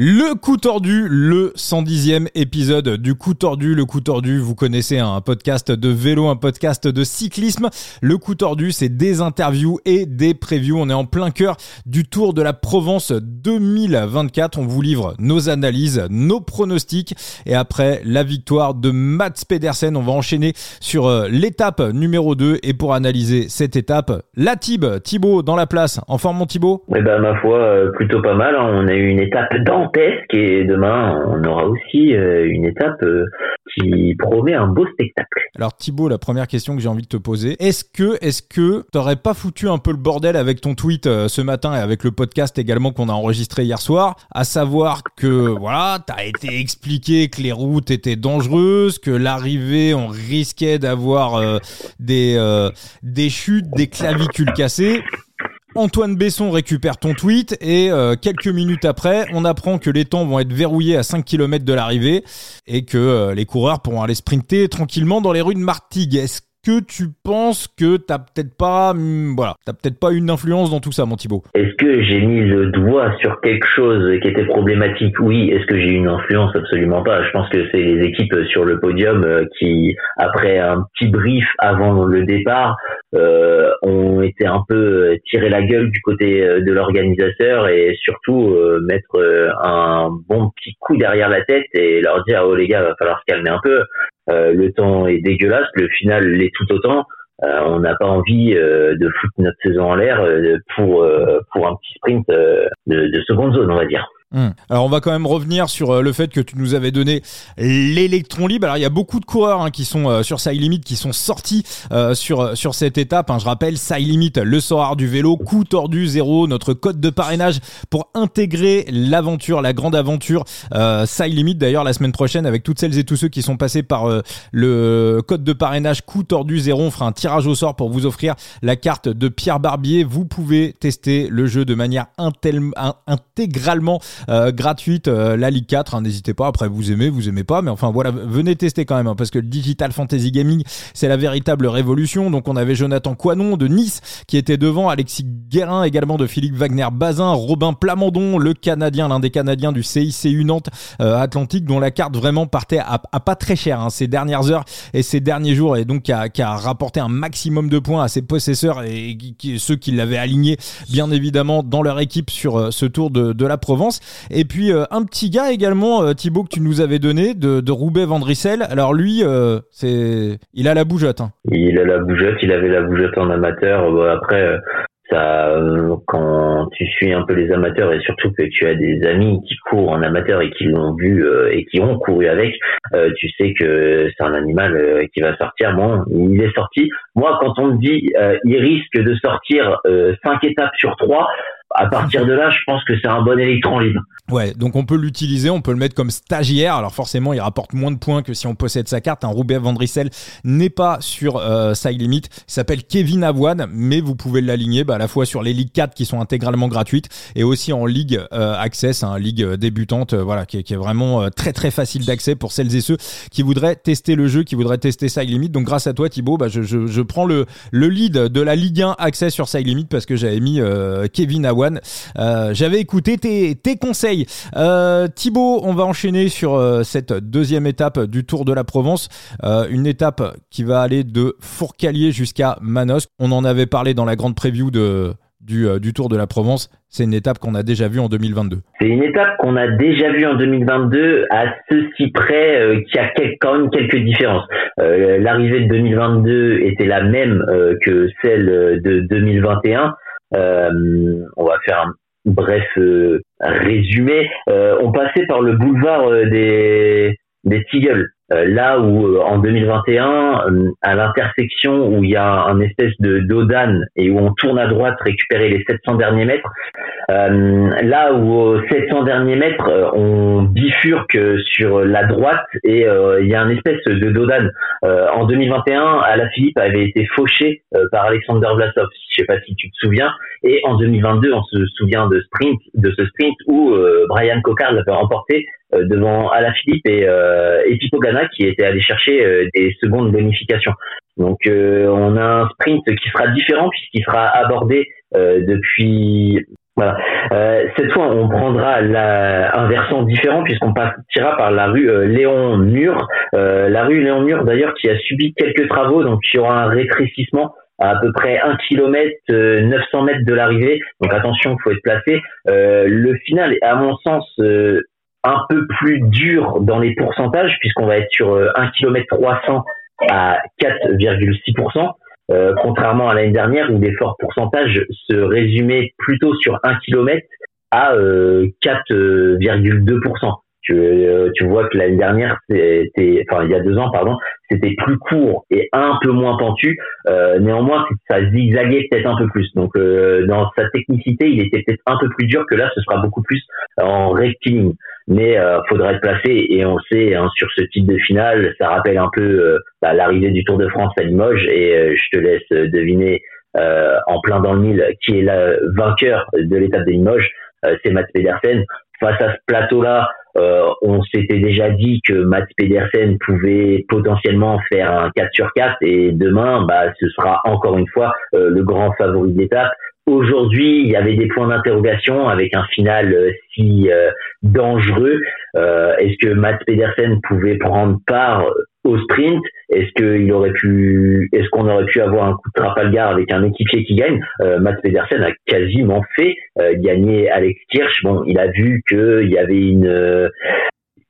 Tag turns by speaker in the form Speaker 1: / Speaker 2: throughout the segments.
Speaker 1: Le coup tordu, le 110e épisode du coup tordu. Le coup tordu, vous connaissez un podcast de vélo, un podcast de cyclisme. Le coup tordu, c'est des interviews et des previews. On est en plein cœur du Tour de la Provence 2024. On vous livre nos analyses, nos pronostics et après la victoire de Mats Pedersen, on va enchaîner sur euh, l'étape numéro 2 et pour analyser cette étape, la Tib, Thibaut dans la place. En forme mon Thibaut?
Speaker 2: Eh ben ma foi, euh, plutôt pas mal. Hein. On a eu une étape et demain on aura aussi euh, une étape euh, qui promet un beau spectacle.
Speaker 1: Alors Thibaut, la première question que j'ai envie de te poser, est-ce que est-ce que t'aurais pas foutu un peu le bordel avec ton tweet euh, ce matin et avec le podcast également qu'on a enregistré hier soir, à savoir que voilà, t'as été expliqué que les routes étaient dangereuses, que l'arrivée on risquait d'avoir des des chutes, des clavicules cassées. Antoine Besson récupère ton tweet et euh, quelques minutes après, on apprend que les temps vont être verrouillés à 5 km de l'arrivée et que euh, les coureurs pourront aller sprinter tranquillement dans les rues de Martigues. Que tu penses que t'as peut-être pas, hmm, voilà, t'as peut-être pas une influence dans tout ça, mon Thibaut
Speaker 2: Est-ce que j'ai mis le doigt sur quelque chose qui était problématique? Oui. Est-ce que j'ai une influence? Absolument pas. Je pense que c'est les équipes sur le podium euh, qui, après un petit brief avant le départ, euh, ont été un peu tiré la gueule du côté euh, de l'organisateur et surtout mettre un bon petit coup derrière la tête et leur dire oh les gars va falloir se calmer un peu euh, le temps est dégueulasse, le final l'est tout autant. Euh, on n'a pas envie euh, de foutre notre saison en l'air pour pour un petit sprint de seconde zone, on va dire.
Speaker 1: Hmm. Alors on va quand même revenir sur euh, le fait que tu nous avais donné l'électron libre. Alors il y a beaucoup de coureurs hein, qui sont euh, sur Side Limit qui sont sortis euh, sur sur cette étape. Hein. Je rappelle Side Limit, le soir du vélo, coup tordu zéro, notre code de parrainage pour intégrer l'aventure, la grande aventure euh, Side Limit. D'ailleurs la semaine prochaine avec toutes celles et tous ceux qui sont passés par le code de parrainage coup tordu zéro, on fera un tirage au sort pour vous offrir la carte de Pierre Barbier. Vous pouvez tester le jeu de manière intégralement euh, gratuite, euh, la Ligue 4. Hein, n'hésitez pas. Après, vous aimez, vous aimez pas, mais enfin voilà, venez tester quand même, hein, parce que le Digital Fantasy Gaming, c'est la véritable révolution. Donc on avait Jonathan Coinon de Nice qui était devant, Alexis Guérin également de Philippe Wagner Bazin, Robin Plamondon, le Canadien, l'un des Canadiens du CICU Nantes euh, Atlantique, dont la carte vraiment partait à, pas très cher hein, ces dernières heures et ces derniers jours, et donc qui a, rapporté un maximum de points à ses possesseurs et qui, ceux qui l'avaient aligné bien évidemment dans leur équipe sur ce tour de la Provence. Et puis euh, un petit gars également, euh, Thibaut, que tu nous avais donné, de, de Roubaix Vandrissel. Alors lui, euh, c'est, il a la bougeotte. Hein.
Speaker 2: Il a la bougeotte, il avait la bougeotte en amateur. Après, ça, quand tu suis un peu les amateurs et surtout que tu as des amis qui courent en amateur et qui l'ont vu et qui ont couru avec, tu sais que c'est un animal qui va sortir. Bon, il est sorti. Moi, quand on me dit il risque de sortir cinq étapes sur trois, à partir de là, je pense que c'est un bon électron libre.
Speaker 1: Ouais, donc on peut l'utiliser, on peut le mettre comme stagiaire. Alors forcément, il rapporte moins de points que si on possède sa carte. Un Roubaix Vandrissel n'est pas sur euh, Side Limit. Il s'appelle Kevin Avoine, mais vous pouvez l'aligner bah, à la fois sur les ligues 4 qui sont intégralement gratuites et aussi en ligue euh, Access, hein, ligue débutante, euh, voilà, qui, est vraiment euh, très très facile d'accès pour celles et ceux qui voudraient tester le jeu, qui voudraient tester Side Limit. Donc grâce à toi, Thibaut, bah, je, je, je prends le, le lead de la Ligue 1 Access sur Side Limit parce que j'avais mis Kevin Avoine. J'avais écouté tes, conseils. Euh, Thibaut, on va enchaîner sur euh, cette deuxième étape du Tour de la Provence. Euh, une étape qui va aller de Fourcalier jusqu'à Manosque. On en avait parlé dans la grande preview de, du, du, Tour de la Provence. C'est une étape qu'on a déjà vue en 2022.
Speaker 2: C'est une étape qu'on a déjà vue en 2022 à ceci près qu'il y a quand même quelques différences. L'arrivée de 2022 était la même que celle de 2021. On va faire un bref euh, résumé, euh, on passait par le boulevard euh, des, des Tigles. Là où en 2021, à l'intersection où il y a un espèce de d'odane et où on tourne à droite récupérer les 700 derniers mètres, là où aux 700 derniers mètres on bifurque sur la droite et il y a un espèce de dodane. en 2021, Ala Philippe avait été fauché par Alexander Vlasov. Je sais pas si tu te souviens. Et en 2022, on se souvient de sprint, de ce sprint où euh, Brian Cocard l'avait remporté euh, devant Alaphilippe et, euh, et Pipogana qui était allé chercher euh, des secondes bonifications. Donc on a un sprint qui sera différent puisqu'il sera abordé depuis Voilà. Euh, cette fois, on prendra la, un versant différent puisqu'on partira par la rue euh, Léon Mur. Euh, la rue Léon Mur, d'ailleurs, qui a subi quelques travaux, donc il y aura un rétrécissement à, à peu près 1 km, 900 mètres de l'arrivée. Donc attention, il faut être placé. le final à mon sens, un peu plus dur dans les pourcentages puisqu'on va être sur 1 km 300 à 4,6%, euh, contrairement à l'année dernière où les forts pourcentages se résumaient plutôt sur 1 km à euh, 4,2% que euh, tu vois que l'année dernière, c'était, enfin il y a deux ans pardon, c'était plus court et un peu moins pentu. Euh, néanmoins, ça zigzaguait peut-être un peu plus. Donc euh, dans sa technicité, il était peut-être un peu plus dur que là. Ce sera beaucoup plus en rectiligne. Mais euh, faudra être placé et on sait hein, sur ce type de finale, ça rappelle un peu bah, l'arrivée du Tour de France à Limoges et je te laisse deviner en plein dans le mille qui est le vainqueur de l'étape de Limoges. c'est Matt Pedersen face à ce plateau-là on s'était déjà dit que Mats Pedersen pouvait potentiellement faire un 4 sur 4 et demain, bah, ce sera encore une fois le grand favori de l'étape. Aujourd'hui, il y avait des points d'interrogation avec un final euh, si euh, dangereux. Euh, est-ce que Matt Pedersen pouvait prendre part au sprint? Est-ce qu'il aurait pu Est-ce qu'on aurait pu avoir un coup de Trafalgar avec un équipier qui gagne? Matt Pedersen a quasiment fait gagner Alex Kirsch. Bon, il a vu qu'il y avait une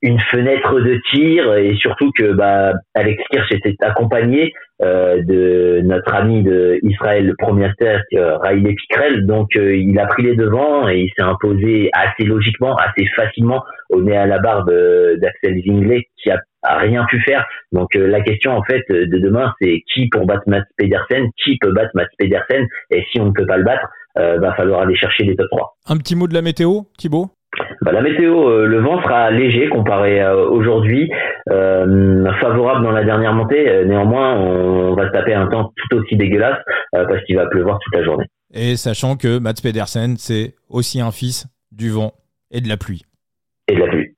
Speaker 2: une fenêtre de tir et surtout que bah, Alex Kirsch était accompagné euh, de notre ami de Israël premier terre euh, Riley Pickrell donc euh, il a pris les devants et il s'est imposé assez logiquement assez facilement au nez à la barbe d'Axel Zinglet qui a, rien pu faire donc la question en fait de demain c'est qui pour battre Mats Pedersen qui peut battre Mats Pedersen et si on ne peut pas le battre va falloir aller chercher les top 3
Speaker 1: un petit mot de la météo Thibaut?
Speaker 2: Bah, la météo, euh, le vent sera léger comparé à aujourd'hui, euh, favorable dans la dernière montée. Euh, néanmoins, on, va se taper un temps tout aussi dégueulasse parce qu'il va pleuvoir toute la journée.
Speaker 1: Et sachant que Mats Pedersen, c'est aussi un fils du vent et de la pluie.
Speaker 2: Et de la pluie.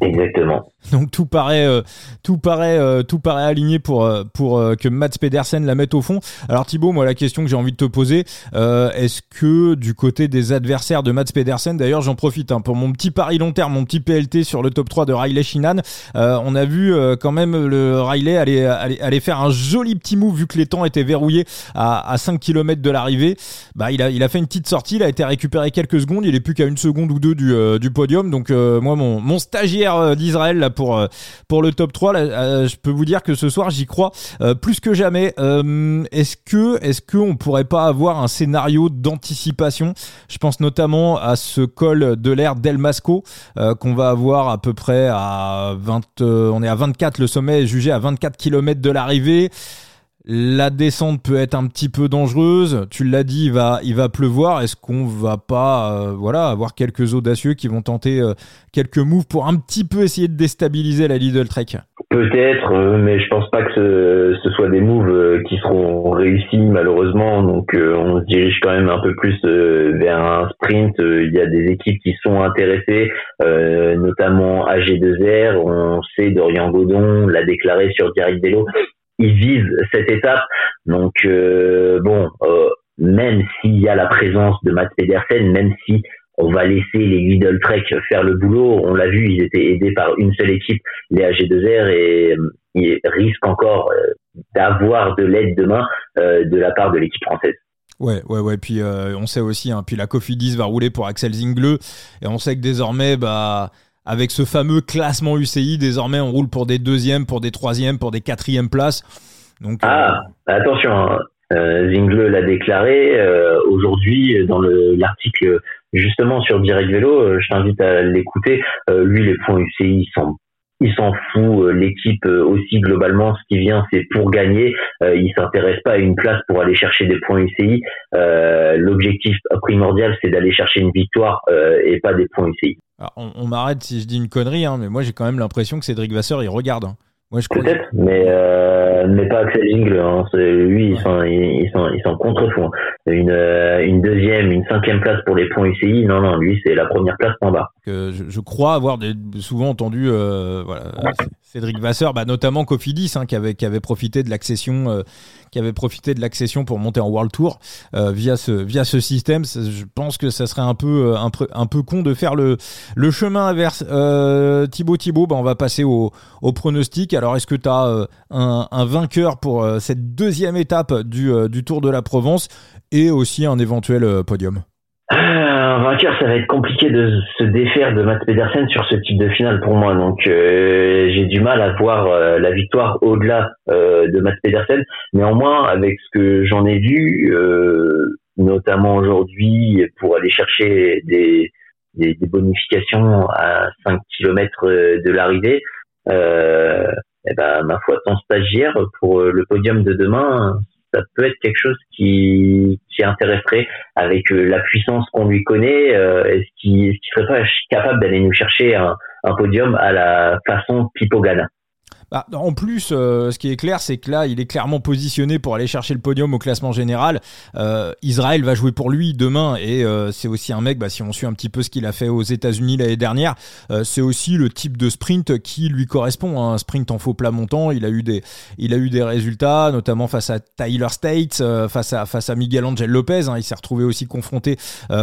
Speaker 2: Exactement.
Speaker 1: Donc tout paraît, euh, tout paraît, euh, tout paraît aligné pour euh, pour que Mats Pedersen la mette au fond. Alors Thibaut, moi la question que j'ai envie de te poser, est-ce que du côté des adversaires de Mats Pedersen, d'ailleurs j'en profite hein, pour mon petit pari long terme, mon petit PLT sur le top 3 de Riley Shinan, on a vu quand même le Riley aller, aller, faire un joli petit move vu que les temps étaient verrouillés à, à 5 km de l'arrivée. Bah il a il a fait une petite sortie, il a été récupéré quelques secondes, il est plus qu'à une seconde ou deux du, du podium. Donc moi mon mon stagiaire d'Israël pour euh, pour le top 3. Euh, je peux vous dire que ce soir, j'y crois euh, plus que jamais. est-ce que est-ce que on pourrait pas avoir un scénario d'anticipation? Je pense notamment à ce col de l'air d'El Masco qu'on va avoir à peu près à 20 on est à 24 le sommet est jugé à 24 km de l'arrivée. La descente peut être un petit peu dangereuse. Tu l'as dit, il va, il va pleuvoir. Est-ce qu'on va pas, euh, voilà, avoir quelques audacieux qui vont tenter euh, quelques moves pour un petit peu essayer de déstabiliser la Lidl Trek?
Speaker 2: Peut-être, euh, mais je pense pas que ce, soit des moves qui seront réussis malheureusement. Donc, on se dirige quand même un peu plus vers un sprint. Il y a des équipes qui sont intéressées, notamment AG2R. On sait Dorian Godon l'a déclaré sur Direct Vélo ils vivent cette étape. Donc euh, bon, euh, même s'il y a la présence de Matt Pedersen, même si on va laisser les Lidl Trek faire le boulot, on l'a vu, ils étaient aidés par une seule équipe, les AG2R, et euh, ils risquent encore d'avoir de l'aide demain de la part de l'équipe française.
Speaker 1: Ouais, ouais, ouais. Puis on sait aussi, hein, puis la Cofidis va rouler pour Axel Zingle, et on sait que désormais, bah avec ce fameux classement UCI. Désormais, on roule pour des deuxièmes, pour des troisièmes, pour des quatrièmes places. Donc,
Speaker 2: euh, ah, attention, hein. euh, Zingle l'a déclaré euh, aujourd'hui dans l'article justement sur Direct Vélo. je t'invite à l'écouter. lui, les points UCI il s'en fout. L'équipe aussi globalement, ce qui vient, c'est pour gagner. il s'intéresse pas à une place pour aller chercher des points UCI. L'objectif primordial, c'est d'aller chercher une victoire et pas des points UCI
Speaker 1: on, m'arrête si je dis une connerie, hein, mais moi j'ai quand même l'impression que Cédric Vasseur il regarde. Hein.
Speaker 2: Peut-être, mais euh, mais pas Axel Jingle. Hein. Lui, ils sont ils sont ils sont contre fond. Une euh, une deuxième, une cinquième place pour les points UCI. Non non, lui c'est la première place en bas.
Speaker 1: Que je, je, crois avoir des, souvent entendu euh, voilà, Cédric Vasseur, bah, notamment Cofidis, hein, qui avait profité de l'accession euh, qui avait profité de l'accession pour monter en World Tour euh, via ce via ce système. Je pense que ça serait un peu peu un peu con de faire le le chemin inverse. Thibaut Thibaut, bah, on va passer au au pronostic. Alors, est-ce que tu as euh, un, vainqueur pour euh, cette deuxième étape du, euh, du Tour de la Provence et aussi un éventuel podium?
Speaker 2: un vainqueur, ça va être compliqué de se défaire de Mats Pedersen sur ce type de finale pour moi. Donc j'ai du mal à voir la victoire au-delà de Mats Pedersen. Néanmoins, avec ce que j'en ai vu, notamment aujourd'hui, pour aller chercher des, des, des, bonifications à 5 km de l'arrivée, euh, eh ben, ma foi, ton stagiaire pour euh, le podium de demain, ça peut être quelque chose qui, qui intéresserait avec euh, la puissance qu'on lui connaît. Est-ce qu'il serait pas capable d'aller nous chercher un, un, podium à la façon Pipogana?
Speaker 1: Bah, en plus, euh, ce qui est clair, c'est que là, il est clairement positionné pour aller chercher le podium au classement général. Euh, Israël va jouer pour lui demain et euh, c'est aussi un mec, bah, si on suit un petit peu ce qu'il a fait aux États-Unis l'année dernière, c'est aussi le type de sprint qui lui correspond. Hein. Un sprint en faux plat montant, il a eu des, a eu résultats, notamment face à Tyler States, face à face à Miguel Angel Lopez. Hein. Il s'est retrouvé aussi confronté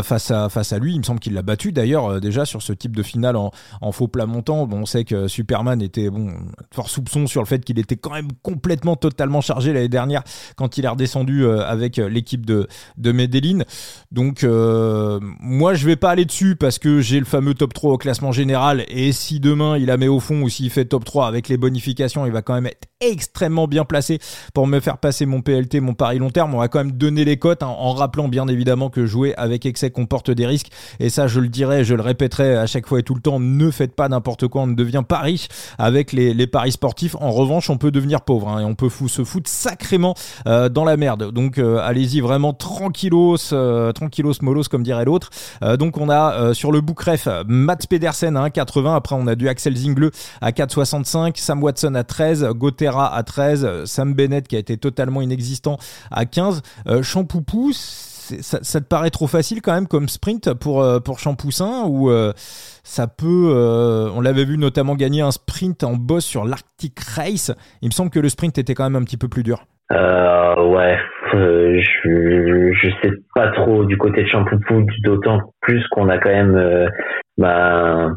Speaker 1: face à lui. Il me semble qu'il l'a battu d'ailleurs déjà sur ce type de finale en, faux plat montant. On sait que Superman était bon soupçon sur le fait qu'il était quand même complètement totalement chargé l'année dernière quand il est redescendu euh, avec euh, l'équipe de, de Medellin. Donc euh, moi je vais pas aller dessus parce que j'ai le fameux top 3 au classement général et si demain il la met au fond ou s'il fait top 3 avec les bonifications, il va quand même être extrêmement bien placé pour me faire passer mon PLT, mon pari long terme. On va quand même donner les cotes hein, en rappelant bien évidemment que jouer avec excès comporte des risques. Et ça, je le dirai, je le répéterai à chaque fois et tout le temps, ne faites pas n'importe quoi, on ne devient pas riche avec les, les paris sportifs. En revanche, on peut devenir pauvre hein, et on peut se foutre sacrément euh, dans la merde. Donc euh, allez-y vraiment tranquillos, euh, tranquillos molos comme dirait l'autre. donc on a sur le bookref Matt Pedersen à 1,80. Après on a du Axel Zingle à 4,65, Sam Watson à 13, Gauthier à 13, Sam Bennett qui a été totalement inexistant à 15. Euh, Champoupou, ça, ça, te paraît trop facile quand même comme sprint pour, euh, pour Champoussin ou euh, ça peut. on l'avait vu notamment gagner un sprint en boss sur l'Arctic Race. Il me semble que le sprint était quand même un petit peu plus dur.
Speaker 2: ouais, je, je sais pas trop du côté de Champoupou, d'autant plus qu'on a quand même. Bah,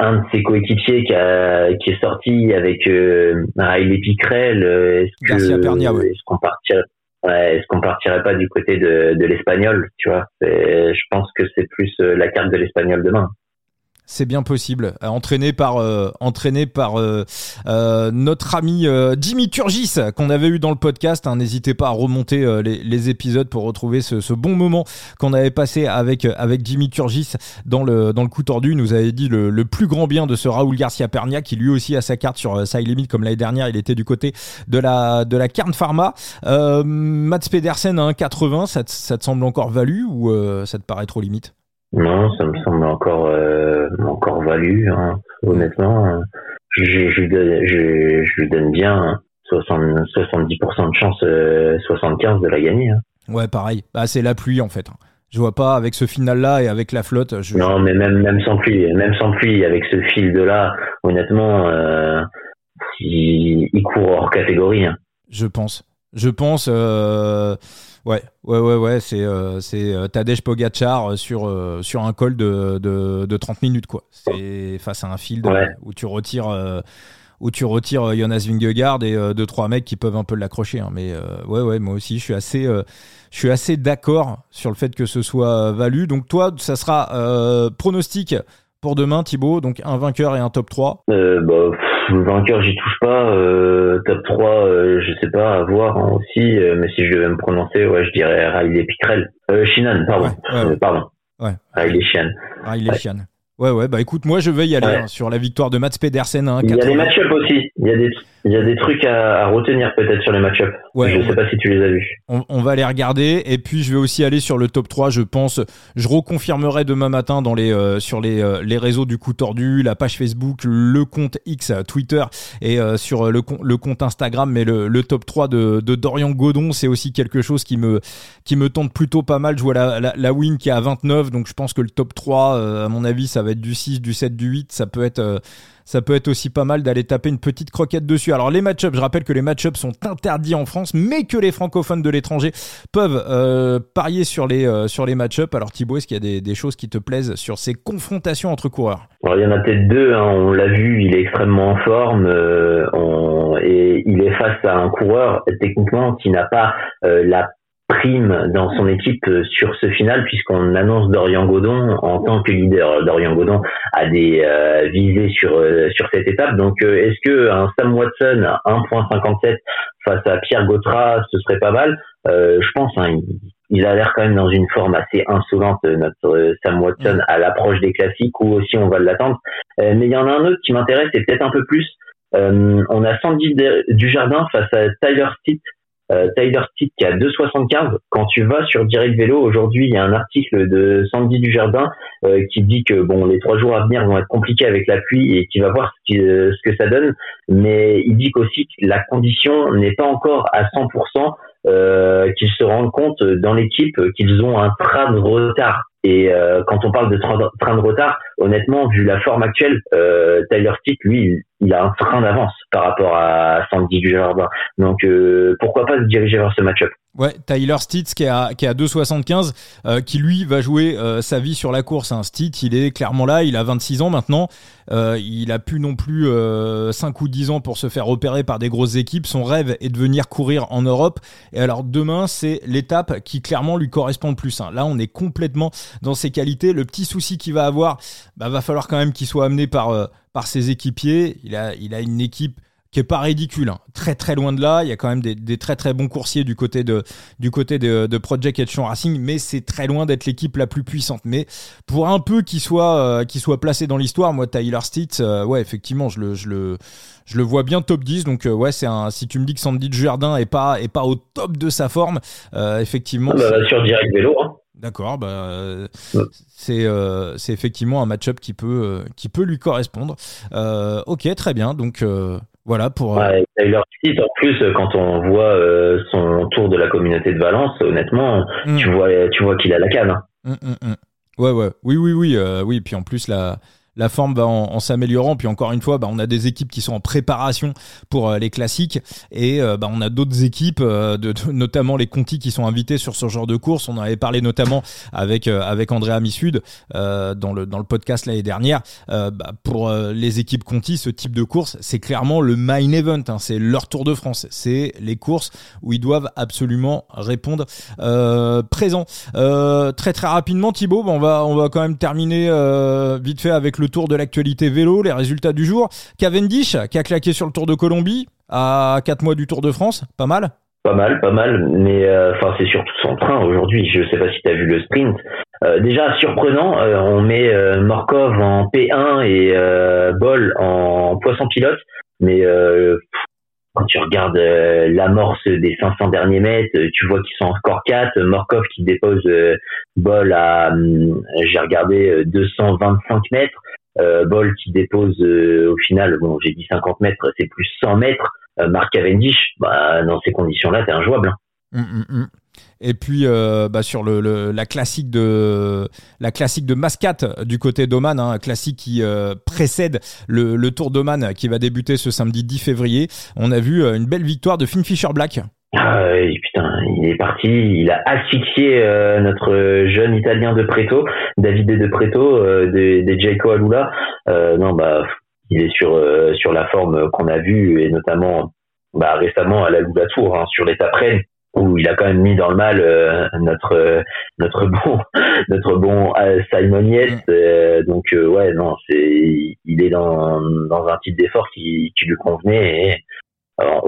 Speaker 2: un de ses coéquipiers qui, a, qui est sorti avec euh, Riley Picrel. Euh, est-ce qu'on partirait, ouais, est-ce qu'on partirait pas du côté de, de l'espagnol, tu vois? Je pense que c'est plus euh, la carte de l'espagnol demain.
Speaker 1: C'est bien possible. Euh, entraîné par, euh, entraîné par euh, notre ami Jimmy Turgis qu'on avait eu dans le podcast. Hein. N'hésitez pas à remonter les, épisodes pour retrouver ce, bon moment qu'on avait passé avec, avec Jimmy Turgis dans le, dans le coup tordu. Nous avait dit le, plus grand bien de ce Raoul Garcia Pernia qui lui aussi a sa carte sur Side Limit comme l'année dernière. Il était du côté de la, de la Carne Pharma. Mats Pedersen à 1,80, ça, ça te semble encore valu ou ça te paraît trop limite?
Speaker 2: Non, ça me semble encore euh, encore valu, hein, honnêtement. Je, je, je, je, lui donne bien 60, 70% de chance, 75 euh, de la gagner. Hein.
Speaker 1: Ouais, pareil. Bah, c'est la pluie en fait. Je vois pas avec ce final-là et avec la flotte. Je...
Speaker 2: Non, mais même même sans pluie, même sans pluie, avec ce fil de là, honnêtement, euh, il, il, court hors catégorie. Hein.
Speaker 1: Je pense. Je pense. Euh Ouais, ouais, ouais, ouais, c'est euh, c'est euh, Tadej Pogacar euh, sur sur un col de, de, de 30 minutes quoi. C'est face à un field où tu retires où tu retires Jonas Vingegaard et deux trois mecs qui peuvent un peu l'accrocher. Hein. Mais ouais, ouais, moi aussi, je suis assez je suis assez d'accord sur le fait que ce soit valu. Donc toi, ça sera pronostic pour demain, Thibaut. Donc un vainqueur et un top 3.
Speaker 2: bah, vainqueur, j'y touche pas. Euh, top 3, euh, je sais pas, à voir hein, aussi. Euh, mais si je devais me prononcer, ouais, je dirais Riley Pickrell. Euh, Shinan, pardon. Ouais, pardon.
Speaker 1: Ouais. Riley Shian. Riley ouais. Ouais, ouais, bah écoute, moi je vais y aller hein, sur la victoire de Mats Pedersen. Hein,
Speaker 2: il y a des match-up aussi. Il y a des Il y a des trucs à, retenir peut-être sur les match-up. Ouais, je ne sais pas si tu les as vus.
Speaker 1: On, va les regarder et puis je vais aussi aller sur le top 3, je pense. Je reconfirmerai demain matin dans les, euh, sur les, euh, les réseaux du coup tordu, la page Facebook, le compte X, Twitter et euh, sur le, le compte Instagram. Mais le, le top 3 de, de Dorian Godon, c'est aussi quelque chose qui me, qui me tente plutôt pas mal. Je vois la, la, la win qui est à 29, donc je pense que le top 3, à mon avis, ça va être du 6, du 7, du 8. Ça peut être ça peut être aussi pas mal d'aller taper une petite croquette dessus. Alors les match-ups, je rappelle que les match-ups sont interdits en France, mais que les francophones de l'étranger peuvent euh, parier sur les, euh, sur les match-ups. Alors Thibaut, est-ce qu'il y a des, choses qui te plaisent sur ces confrontations entre coureurs?
Speaker 2: Alors, Il y en a peut-être deux, hein. on l'a vu, il est extrêmement en forme euh, et il est face à un coureur techniquement qui n'a pas la prime dans son équipe euh, sur ce final puisqu'on annonce Dorian Godon en tant que leader. Dorian Godon a des euh, visées sur euh, sur cette étape. Donc est-ce que un Sam Watson à 1.57 face à Pierre Gautra, ce serait pas mal? Je pense. Hein, il, a l'air quand même dans une forme assez insolente notre Sam Watson mm. à l'approche des classiques ou aussi on va l'attendre. mais il y en a un autre qui m'intéresse et peut-être un peu plus. on a Sandy du Jardin face à Tyler Stitt euh, Tyler Stick qui a 2,75. Quand tu vas sur Direct Vélo, aujourd'hui, il y a un article de Sandy Dujardin euh, qui dit que bon, les trois jours à venir vont être compliqués avec la pluie et qui va voir ce, euh, ce que ça donne. Mais il dit qu'aussi que la condition n'est pas encore à 100%, euh, qu'ils se rendent compte dans l'équipe qu'ils ont un train de retard. Et euh, quand on parle de train, de retard, honnêtement, vu la forme actuelle, euh, Tyler Stick, lui, il, a un train d'avance par rapport à Sandy Dujardin. Donc euh, pourquoi pas se diriger vers ce match-up
Speaker 1: Ouais, Tyler Stitz qui est à, qui est à 2,75, euh, qui lui va jouer euh, sa vie sur la course. Hein. Stitz, il est clairement là, il a 26 ans maintenant. Euh, il a plus non plus 5 ou 10 ans pour se faire repérer par des grosses équipes. Son rêve est de venir courir en Europe. Et alors demain, c'est l'étape qui clairement lui correspond le plus. Hein. Là, on est complètement dans ses qualités. Le petit souci qu'il va avoir, bah, va falloir quand même qu'il soit amené par, par ses équipiers. Il a, il a une équipe qui est pas ridicule, hein. très très loin de là. Il y a quand même des, très très bons coursiers du côté de du côté de, de Project Edge Racing, mais c'est très loin d'être l'équipe la plus puissante. Mais pour un peu qu'il soit euh, soit placé dans l'histoire, moi Tyler Stitt, euh, ouais effectivement, je le je le je le vois bien top 10. Donc euh, ouais, c'est un si tu me dis que Sandy Jardin est pas est pas au top de sa forme, effectivement.
Speaker 2: Ah bah, sur direct vélo. Hein.
Speaker 1: D'accord, bah, c'est c'est effectivement un match-up qui peut qui peut lui correspondre. ok, très bien. Donc voilà pour.
Speaker 2: Euh, ouais, en plus, quand on voit euh, son tour de la communauté de Valence, honnêtement, mm. tu vois, tu vois qu'il a la canne. Hein.
Speaker 1: Mm, mm, ouais, ouais, oui, oui, oui, euh, oui. Puis en plus la la forme va en, s'améliorant. Puis encore une fois, bah, on a des équipes qui sont en préparation pour euh, les classiques et euh, bah, on a d'autres équipes, euh, notamment les Conti qui sont invités sur ce genre de course. On en avait parlé notamment avec avec Andrea Missud dans le dans le podcast l'année dernière. Bah, pour les équipes Conti, ce type de course, c'est clairement le main event. Hein. c'est leur Tour de France. C'est les courses où ils doivent absolument répondre présent. très très rapidement, Thibaut, on va on va quand même terminer vite fait avec le tour de l'actualité vélo, les résultats du jour. Cavendish, qui a claqué sur le Tour de Colombie à 4 mois du Tour de France, pas mal
Speaker 2: Pas mal, pas mal, mais euh, c'est surtout son train aujourd'hui. Je ne sais pas si tu as vu le sprint. Euh, déjà surprenant, euh, on met Morkov en P1 et Boll en poisson pilote, mais quand tu regardes l'amorce des 500 derniers mètres, tu vois qu'ils sont encore 4. Morkov qui dépose Boll à, hum, j'ai regardé 225 mètres. Euh, Boll qui dépose euh, au final, bon, j'ai dit 50 mètres, c'est plus 100 mètres. Euh, Mark Cavendish, bah, dans ces conditions-là, c'est injouable. Hein.
Speaker 1: Hum, hum, hum. Et puis bah, sur le, la classique de la classique de Mascate du côté d'Oman, hein, classique qui précède le, le Tour d'Oman qui va débuter ce samedi 10 février. On a vu une belle victoire de Finn Fisher Black.
Speaker 2: Ah, putain, il est parti, il a asphyxié euh, notre jeune Italien de Preto, Davide de Preto, euh, des de Jaco Alula. Euh, non, bah, il est sur sur la forme qu'on a vue et notamment bah, récemment à la Lula Tour, hein, sur l'étape Rennes où il a quand même mis dans le mal notre notre bon notre bon Simon Yates. Mm. donc ouais, non, c'est il est dans dans un type d'effort qui qui lui convenait et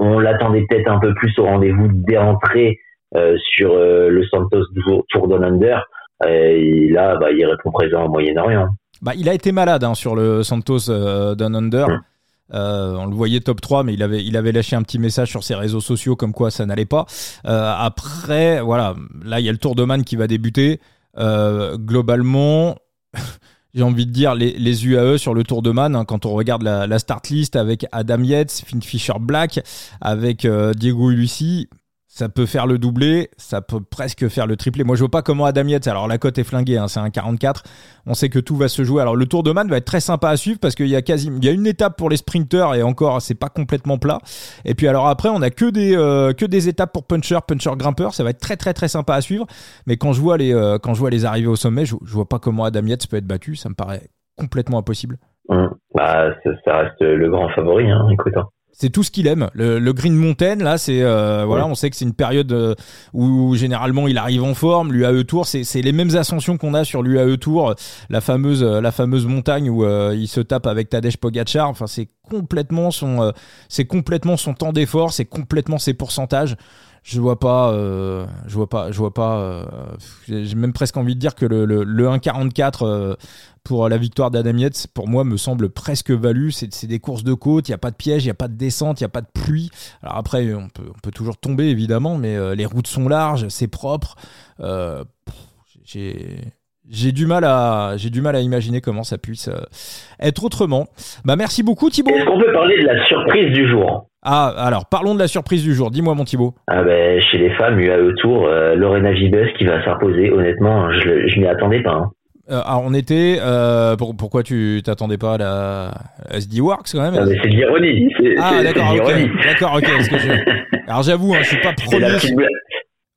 Speaker 2: on l'attendait peut-être un peu plus au rendez-vous des rentrées euh, sur euh, le Santos Tour Down Under. Et là, bah, il répond présent au Moyen-Orient.
Speaker 1: Bah, il a été malade hein, sur le Santos euh, Down Under. on le voyait top 3, mais il avait, il avait lâché un petit message sur ses réseaux sociaux comme quoi ça n'allait pas. après, voilà, là il y a le Tour de Man qui va débuter. globalement, j'ai envie de dire, les, les, UAE sur le Tour de Man, hein, quand on regarde la, la, start list avec Adam Yates, Finn Fisher Black, avec Diego Ulissi, ça peut faire le doublé, ça peut presque faire le triplé. Moi, je vois pas comment Adam Yates, alors la cote est flinguée, hein, c'est un 44. On sait que tout va se jouer. Alors, le Tour de Man va être très sympa à suivre parce qu'il y a une étape pour les sprinters et encore, c'est pas complètement plat. Et puis, alors après, on a que des, euh, que des étapes pour puncher, puncher, grimpeur. Ça va être très, très, très sympa à suivre. Mais quand je vois les, euh, quand je vois les arrivées au sommet, je, je vois pas comment Adam Yates peut être battu. Ça me paraît complètement impossible.
Speaker 2: Mmh. Bah, ça, reste le grand favori, hein, écoute.
Speaker 1: C'est tout ce qu'il aime. Le, Green Mountain, là, c'est euh, voilà, on sait que c'est une période euh, où généralement il arrive en forme. L'UAE Tour, c'est les mêmes ascensions qu'on a sur l'UAE Tour, la fameuse la fameuse montagne où euh, il se tape avec Tadej Pogacar. Enfin, c'est complètement son c'est complètement son temps d'effort, c'est complètement ses pourcentages je vois pas, euh, je vois pas, je vois pas. Euh, j'ai même presque envie de dire que le, le, 1,44 euh, pour la victoire d'Adam Yates, pour moi, me semble presque valu. C'est des courses de côte, il y a pas de piège, il y a pas de descente, il y a pas de pluie. Alors après, on peut, on peut toujours tomber évidemment, mais les routes sont larges, c'est propre. j'ai j'ai du mal à j'ai du mal à imaginer comment ça puisse être autrement. Bah merci beaucoup Thibaut.
Speaker 2: Est-ce qu'on peut parler de la surprise du jour?
Speaker 1: Ah, alors parlons de la surprise du jour. Dis-moi, mon Thibaut.
Speaker 2: Ah ben, chez les femmes, UAE Tour, euh, Lorena Vibes qui va s'imposer. Honnêtement, je, je m'y attendais pas. Hein.
Speaker 1: Euh, alors on était. Euh, pourquoi tu t'attendais pas à la SD Works quand même?
Speaker 2: Ah, C'est de l'ironie.
Speaker 1: Ah d'accord, ok. D'accord, ok. Alors j'avoue, hein, je suis pas premier.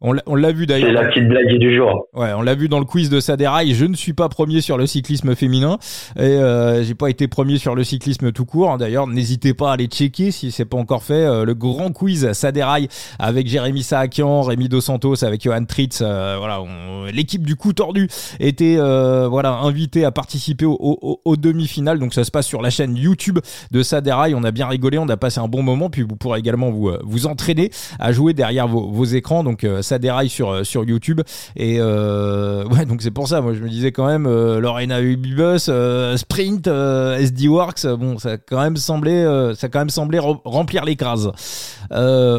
Speaker 1: On l'a vu d'ailleurs.
Speaker 2: C'est la petite blague du jour.
Speaker 1: Ouais, on l'a vu dans le quiz de Saderaï. Je ne suis pas premier sur le cyclisme féminin et euh, j'ai pas été premier sur le cyclisme tout court. Hein. D'ailleurs, n'hésitez pas à aller checker si c'est pas encore fait. Euh, le grand quiz Saderaï avec Jérémy Saakian, Rémi Dos Santos, avec Johan Tritz. Euh, voilà, l'équipe du coup tordu était euh, voilà invitée à participer au, au, au demi-finale. Donc ça se passe sur la chaîne YouTube de Saderaï. On a bien rigolé, on a passé un bon moment. Puis vous pourrez également vous vous entraîner à jouer derrière vos, vos écrans. Donc ça déraille sur, euh, sur YouTube. Et euh, ouais, donc c'est pour ça, moi je me disais quand même, euh, Lorena Ubibus, Sprint, SD Works, bon, ça quand même semblé, ça quand même semblé remplir les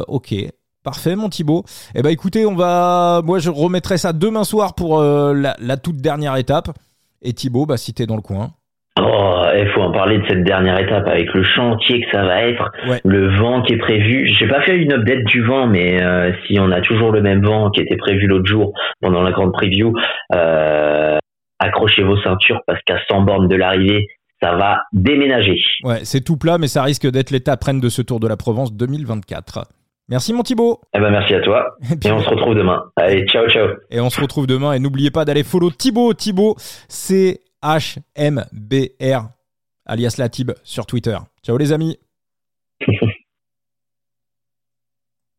Speaker 1: ok. Parfait, mon Thibaut. Eh ben, écoutez, on va, moi, je remettrai ça demain soir pour la, la, toute dernière étape. Et Thibaut, bah, si t'es dans le coin.
Speaker 2: Oh, il faut en parler de cette dernière étape avec le chantier que ça va être, le vent qui est prévu. J'ai pas fait une update du vent, mais euh, si on a toujours le même vent qui était prévu l'autre jour pendant la grande preview, euh, accrochez vos ceintures parce qu'à 100 bornes de l'arrivée, ça va déménager.
Speaker 1: Ouais, c'est tout plat, mais ça risque d'être l'étape reine de ce Tour de la Provence 2024. Merci mon Thibaut.
Speaker 2: Eh ben merci à toi. Et, on se retrouve demain. Allez, ciao ciao.
Speaker 1: Et on se retrouve demain et n'oubliez pas d'aller follow Thibaut. Thibaut, c'est HMBR alias Latib sur Twitter. Ciao les amis